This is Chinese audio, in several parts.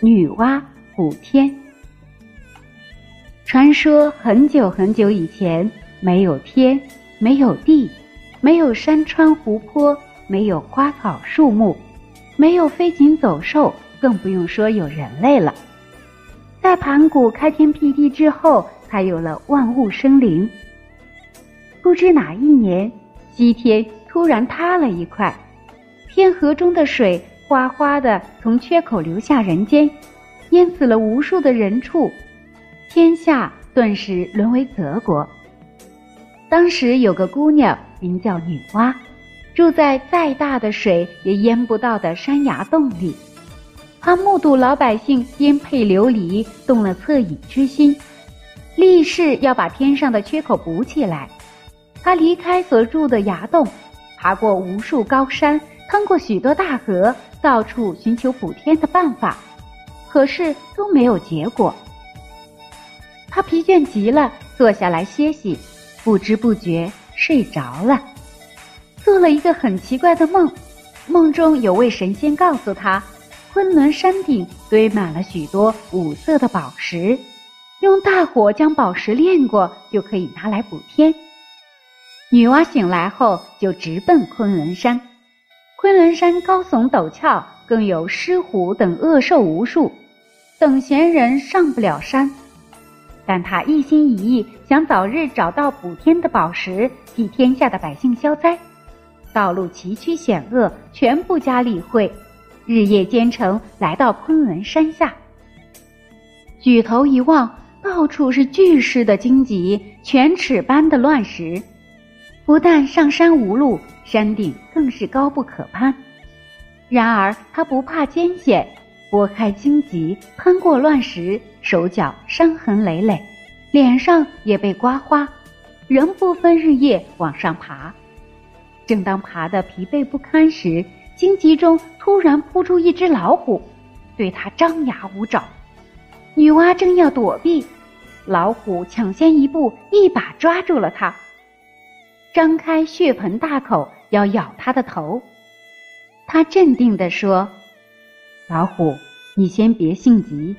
女娲补天。传说很久很久以前，没有天，没有地，没有山川湖泊，没有花草树木，没有飞禽走兽，更不用说有人类了。在盘古开天辟地之后，才有了万物生灵。不知哪一年，西天突然塌了一块，天河中的水哗哗的从缺口流下人间，淹死了无数的人畜，天下顿时沦为泽国。当时有个姑娘名叫女娲，住在再大的水也淹不到的山崖洞里。她目睹老百姓颠沛流离，动了恻隐之心，立誓要把天上的缺口补起来。他离开所住的崖洞，爬过无数高山，趟过许多大河，到处寻求补天的办法，可是都没有结果。他疲倦极了，坐下来歇息，不知不觉睡着了，做了一个很奇怪的梦。梦中有位神仙告诉他，昆仑山顶堆满了许多五色的宝石，用大火将宝石炼过，就可以拿来补天。女娲醒来后，就直奔昆仑山。昆仑山高耸陡峭，更有狮虎等恶兽无数，等闲人上不了山。但他一心一意想早日找到补天的宝石，替天下的百姓消灾。道路崎岖险恶，全不加理会，日夜兼程，来到昆仑山下。举头一望，到处是巨石的荆棘，犬齿般的乱石。不但上山无路，山顶更是高不可攀。然而他不怕艰险，拨开荆棘，攀过乱石，手脚伤痕累累，脸上也被刮花，仍不分日夜往上爬。正当爬得疲惫不堪时，荆棘中突然扑出一只老虎，对他张牙舞爪。女娲正要躲避，老虎抢先一步，一把抓住了他。张开血盆大口要咬他的头，他镇定地说：“老虎，你先别性急，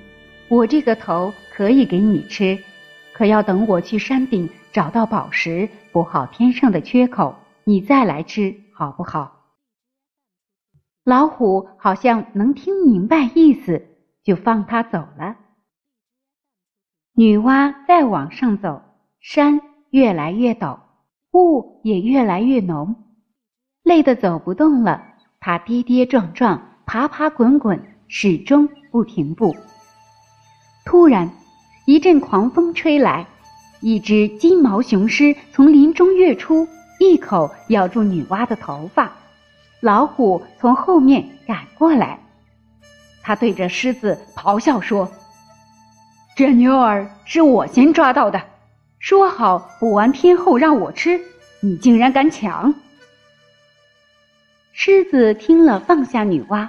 我这个头可以给你吃，可要等我去山顶找到宝石，补好天上的缺口，你再来吃，好不好？”老虎好像能听明白意思，就放他走了。女娲再往上走，山越来越陡。雾也越来越浓，累得走不动了。他跌跌撞撞，爬爬滚滚，始终不停步。突然，一阵狂风吹来，一只金毛雄狮从林中跃出，一口咬住女娲的头发。老虎从后面赶过来，他对着狮子咆哮说：“这妞儿是我先抓到的。”说好补完天后让我吃，你竟然敢抢！狮子听了，放下女娲，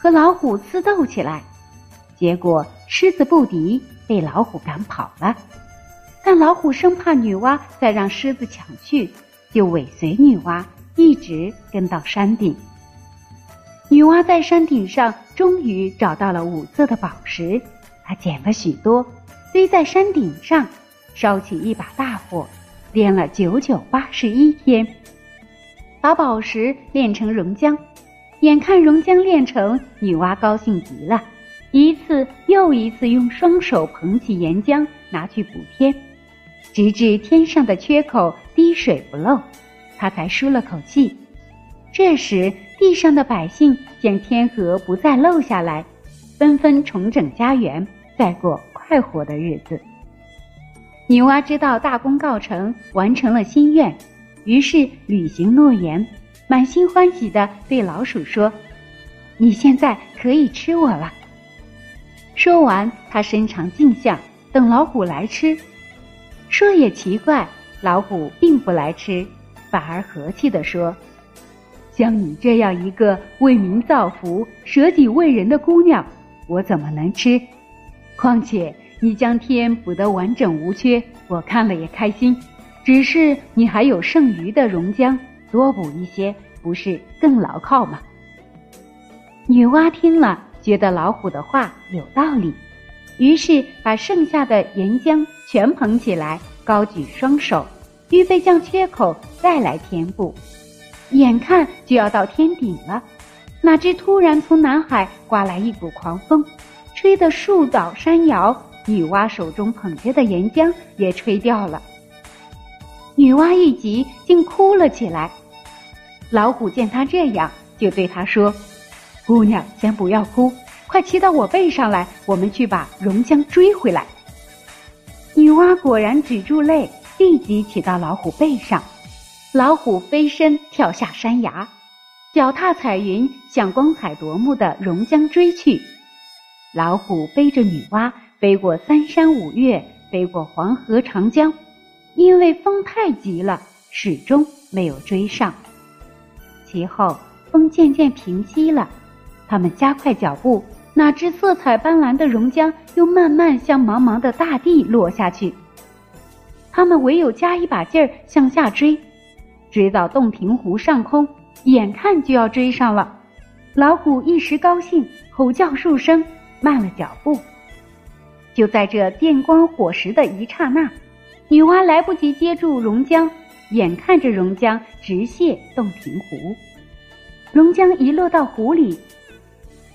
和老虎厮斗起来。结果狮子不敌，被老虎赶跑了。但老虎生怕女娲再让狮子抢去，就尾随女娲，一直跟到山顶。女娲在山顶上终于找到了五色的宝石，她捡了许多，堆在山顶上。烧起一把大火，炼了九九八十一天，把宝石炼成熔浆。眼看熔浆炼成，女娲高兴极了，一次又一次用双手捧起岩浆拿去补天，直至天上的缺口滴水不漏，她才舒了口气。这时，地上的百姓见天河不再漏下来，纷纷重整家园，再过快活的日子。女娲知道大功告成，完成了心愿，于是履行诺言，满心欢喜地对老鼠说：“你现在可以吃我了。”说完，他伸长颈项，等老虎来吃。说也奇怪，老虎并不来吃，反而和气地说：“像你这样一个为民造福、舍己为人的姑娘，我怎么能吃？况且……”你将天补得完整无缺，我看了也开心。只是你还有剩余的熔浆，多补一些，不是更牢靠吗？女娲听了，觉得老虎的话有道理，于是把剩下的岩浆全捧起来，高举双手，预备将缺口再来填补。眼看就要到天顶了，哪知突然从南海刮来一股狂风，吹得树倒山摇，女娲手中捧着的岩浆也吹掉了。女娲一急，竟哭了起来。老虎见她这样，就对她说。姑娘，先不要哭，快骑到我背上来，我们去把熔浆追回来。女娲果然止住泪，立即骑到老虎背上。老虎飞身跳下山崖，脚踏彩云向光彩夺目的熔浆追去。老虎背着女娲飞过三山五岳，飞过黄河长江，因为风太急了，始终没有追上。其后风渐渐平息了。他们加快脚步，哪知色彩斑斓的榕浆又慢慢向茫茫的大地落下去。他们唯有加一把劲儿向下追，追到洞庭湖上空，眼看就要追上了。老虎一时高兴，吼叫数声，慢了脚步。就在这电光火石的一刹那，女娲来不及接住榕浆，眼看着榕浆直泻洞庭湖，榕浆一落到湖里。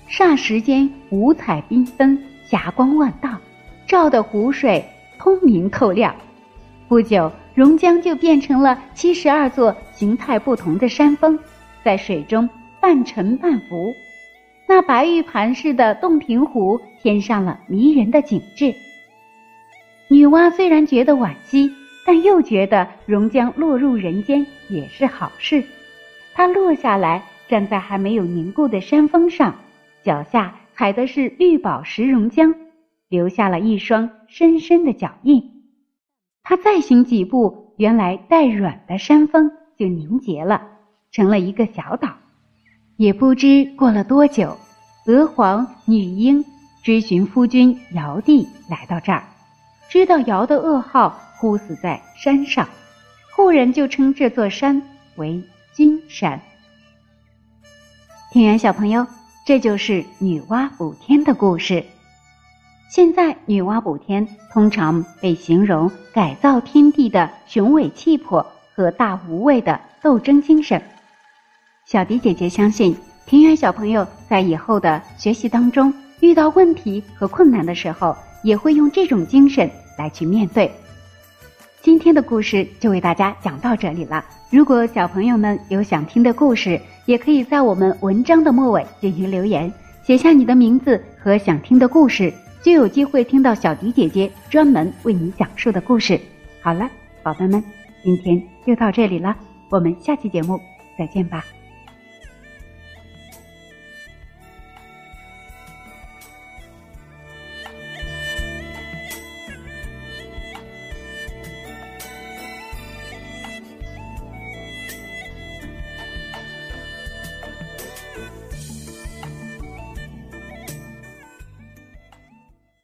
霎时间，五彩缤纷，霞光万道，照得湖水通明透亮。不久，榕江就变成了七十二座形态不同的山峰，在水中半沉半浮。那白玉盘似的洞庭湖添上了迷人的景致。女娲虽然觉得惋惜，但又觉得榕江落入人间也是好事。她落下来，站在还没有凝固的山峰上。脚下踩的是绿宝石榕浆，留下了一双深深的脚印。他再行几步，原来带软的山峰就凝结了，成了一个小岛。也不知过了多久，娥皇、女英追寻夫君尧帝来到这儿，知道尧的噩耗忽死在山上，后人就称这座山为君山。听完小朋友。这就是女娲补天的故事。现在，女娲补天通常被形容改造天地的雄伟气魄和大无畏的斗争精神。小迪姐姐相信，庭园小朋友在以后的学习当中遇到问题和困难的时候，也会用这种精神来去面对。今天的故事就为大家讲到这里了。如果小朋友们有想听的故事，也可以在我们文章的末尾进行留言，写下你的名字和想听的故事，就有机会听到小迪姐姐专门为你讲述的故事。好了，宝贝们，今天就到这里了，我们下期节目再见吧。